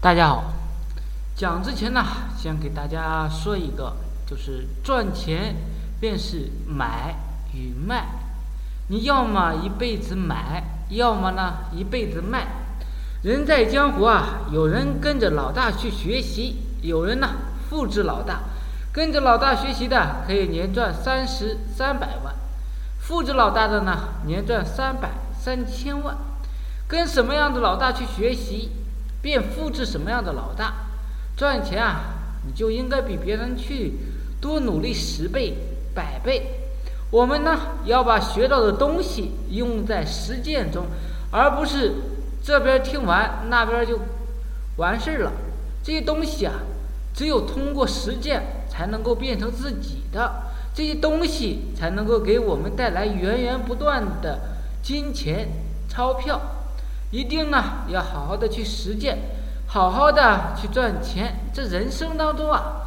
大家好，讲之前呢，先给大家说一个，就是赚钱便是买与卖，你要么一辈子买，要么呢一辈子卖。人在江湖啊，有人跟着老大去学习，有人呢复制老大。跟着老大学习的可以年赚三十三百万，复制老大的呢年赚三百三千万。跟什么样的老大去学习？便复制什么样的老大，赚钱啊，你就应该比别人去多努力十倍、百倍。我们呢，要把学到的东西用在实践中，而不是这边听完那边就完事儿了。这些东西啊，只有通过实践才能够变成自己的，这些东西才能够给我们带来源源不断的金钱、钞票。一定呢，要好好的去实践，好好的去赚钱。这人生当中啊，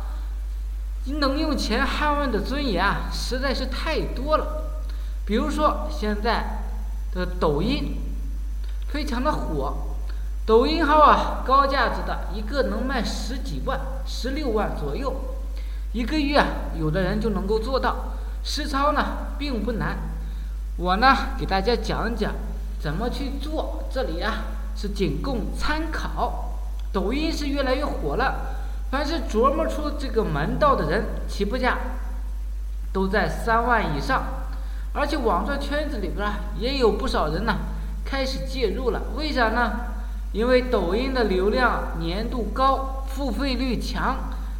能用钱捍卫的尊严啊，实在是太多了。比如说现在的抖音，非常的火，抖音号啊，高价值的一个能卖十几万、十六万左右，一个月啊，有的人就能够做到。实操呢，并不难。我呢，给大家讲讲。怎么去做？这里啊是仅供参考。抖音是越来越火了，凡是琢磨出这个门道的人，起步价都在三万以上。而且网络圈子里边也有不少人呢开始介入了。为啥呢？因为抖音的流量粘度高，付费率强，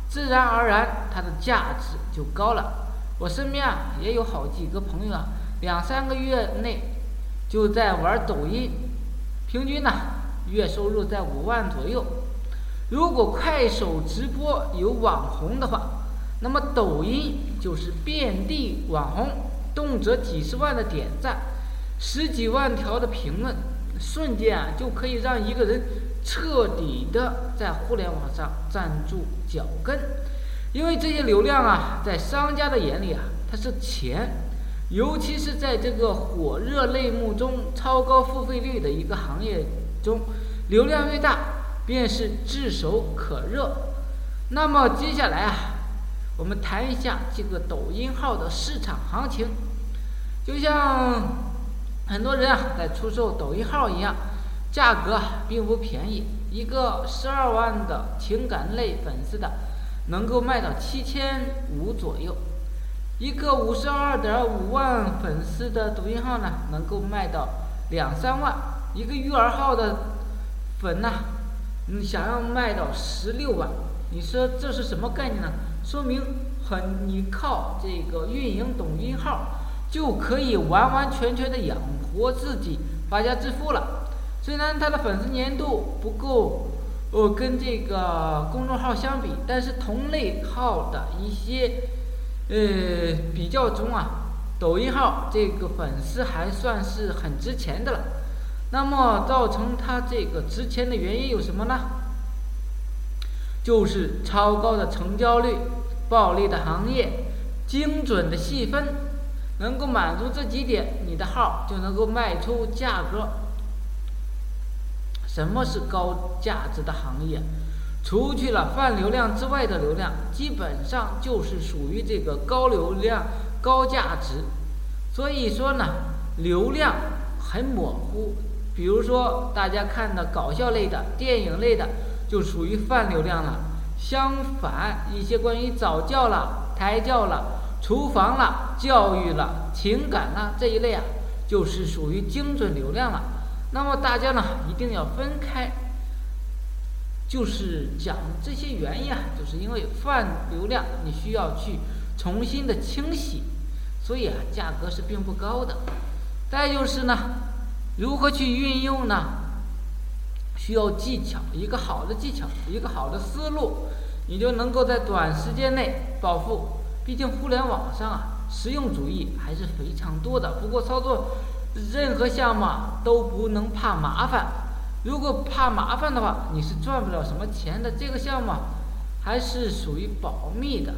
自然而然它的价值就高了。我身边啊也有好几个朋友啊，两三个月内。就在玩抖音，平均呢月收入在五万左右。如果快手直播有网红的话，那么抖音就是遍地网红，动辄几十万的点赞，十几万条的评论，瞬间啊就可以让一个人彻底的在互联网上站住脚跟。因为这些流量啊，在商家的眼里啊，它是钱。尤其是在这个火热类目中、超高付费率的一个行业中，流量越大，便是炙手可热。那么接下来啊，我们谈一下这个抖音号的市场行情。就像很多人啊在出售抖音号一样，价格并不便宜。一个十二万的情感类粉丝的，能够卖到七千五左右。一个五十二点五万粉丝的抖音号呢，能够卖到两三万；一个育儿号的粉呢，你想要卖到十六万，你说这是什么概念呢？说明很你靠这个运营抖音号就可以完完全全的养活自己，发家致富了。虽然他的粉丝粘度不够，呃，跟这个公众号相比，但是同类号的一些。呃，比较中啊，抖音号这个粉丝还算是很值钱的了。那么造成它这个值钱的原因有什么呢？就是超高的成交率、暴利的行业、精准的细分，能够满足这几点，你的号就能够卖出价格。什么是高价值的行业？除去了泛流量之外的流量，基本上就是属于这个高流量、高价值。所以说呢，流量很模糊。比如说大家看的搞笑类的、电影类的，就属于泛流量了。相反，一些关于早教了、胎教了、厨房了、教育了、情感了这一类啊，就是属于精准流量了。那么大家呢，一定要分开。就是讲这些原因啊，就是因为泛流量你需要去重新的清洗，所以啊价格是并不高的。再就是呢，如何去运用呢？需要技巧，一个好的技巧，一个好的思路，你就能够在短时间内暴富。毕竟互联网上啊，实用主义还是非常多的。不过操作任何项目都不能怕麻烦。如果怕麻烦的话，你是赚不了什么钱的。这个项目还是属于保密的。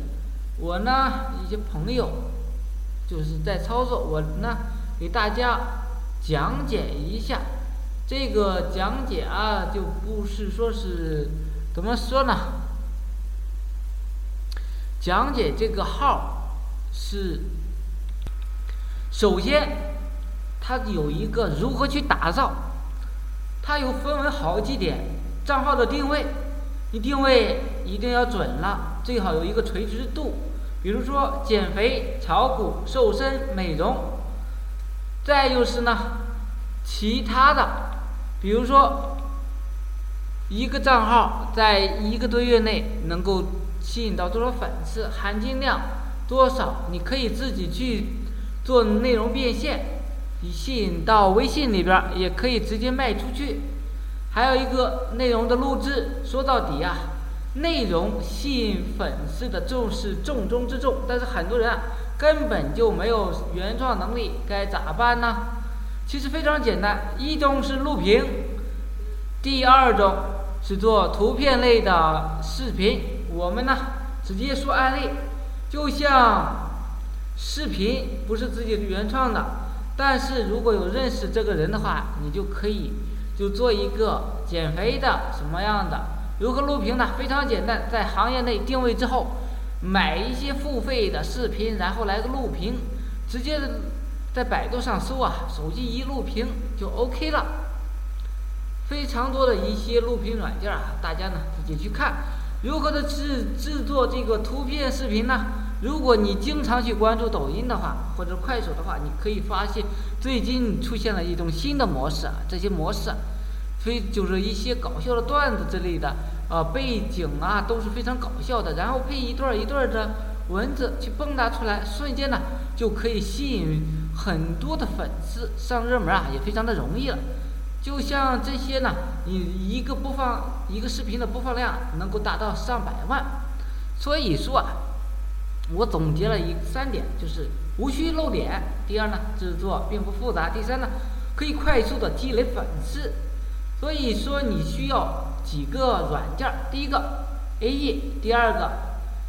我呢，一些朋友就是在操作，我呢给大家讲解一下这个讲解啊，就不是说是怎么说呢？讲解这个号是首先它有一个如何去打造，它有分为好几点账号的定位，你定位一定要准了，最好有一个垂直度，比如说减肥、炒股、瘦身、美容，再就是呢，其他的，比如说一个账号在一个多月内能够。吸引到多少粉丝，含金量多少？你可以自己去做内容变现，你吸引到微信里边，也可以直接卖出去。还有一个内容的录制，说到底啊，内容吸引粉丝的就是重中之重。但是很多人啊，根本就没有原创能力，该咋办呢？其实非常简单，一种是录屏，第二种是做图片类的视频。我们呢，直接说案例，就像视频不是自己原创的，但是如果有认识这个人的话，你就可以就做一个减肥的什么样的，如何录屏呢？非常简单，在行业内定位之后，买一些付费的视频，然后来个录屏，直接在百度上搜啊，手机一录屏就 OK 了。非常多的一些录屏软件啊，大家呢自己去看。如何的制制作这个图片视频呢？如果你经常去关注抖音的话，或者快手的话，你可以发现最近出现了一种新的模式啊。这些模式，非就是一些搞笑的段子之类的，呃，背景啊都是非常搞笑的，然后配一段一段的文字去蹦跶出来，瞬间呢就可以吸引很多的粉丝上热门啊，也非常的容易了。就像这些呢，你一个播放一个视频的播放量能够达到上百万，所以说啊，我总结了一三点，就是无需露脸。第二呢，制作并不复杂。第三呢，可以快速的积累粉丝。所以说你需要几个软件，第一个 AE，第二个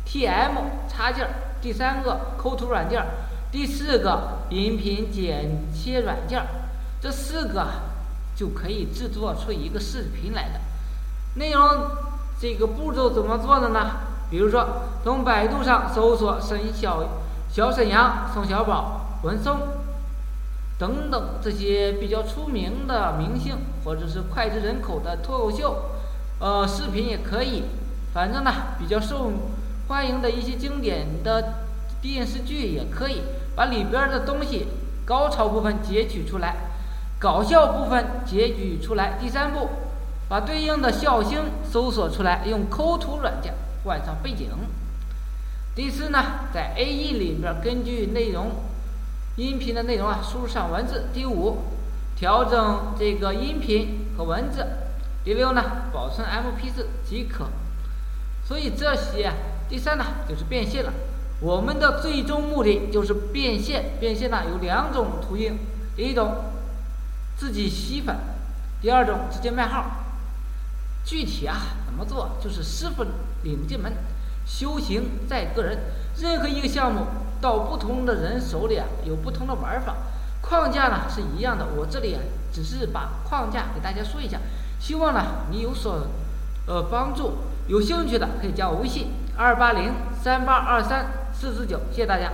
TM 插件，第三个抠图软件，第四个音频剪切软件，这四个。就可以制作出一个视频来的，内容这个步骤怎么做的呢？比如说，从百度上搜索沈小小沈阳、宋小宝、文松等等这些比较出名的明星，或者是脍炙人口的脱口秀，呃，视频也可以。反正呢，比较受欢迎的一些经典的电视剧也可以，把里边的东西高潮部分截取出来。搞笑部分截取出来。第三步，把对应的笑星搜索出来，用抠图软件换上背景。第四呢，在 AE 里边根据内容、音频的内容啊，输入上文字。第五，调整这个音频和文字。第六呢，保存 MP4 即可。所以这些，第三呢，就是变现了。我们的最终目的就是变现。变现呢有两种途径，第一种。自己吸粉，第二种直接卖号。具体啊怎么做，就是师傅领进门，修行在个人。任何一个项目到不同的人手里啊，有不同的玩法。框架呢是一样的，我这里啊只是把框架给大家说一下，希望呢你有所呃帮助。有兴趣的可以加我微信二八零三八二三四四九，谢谢大家。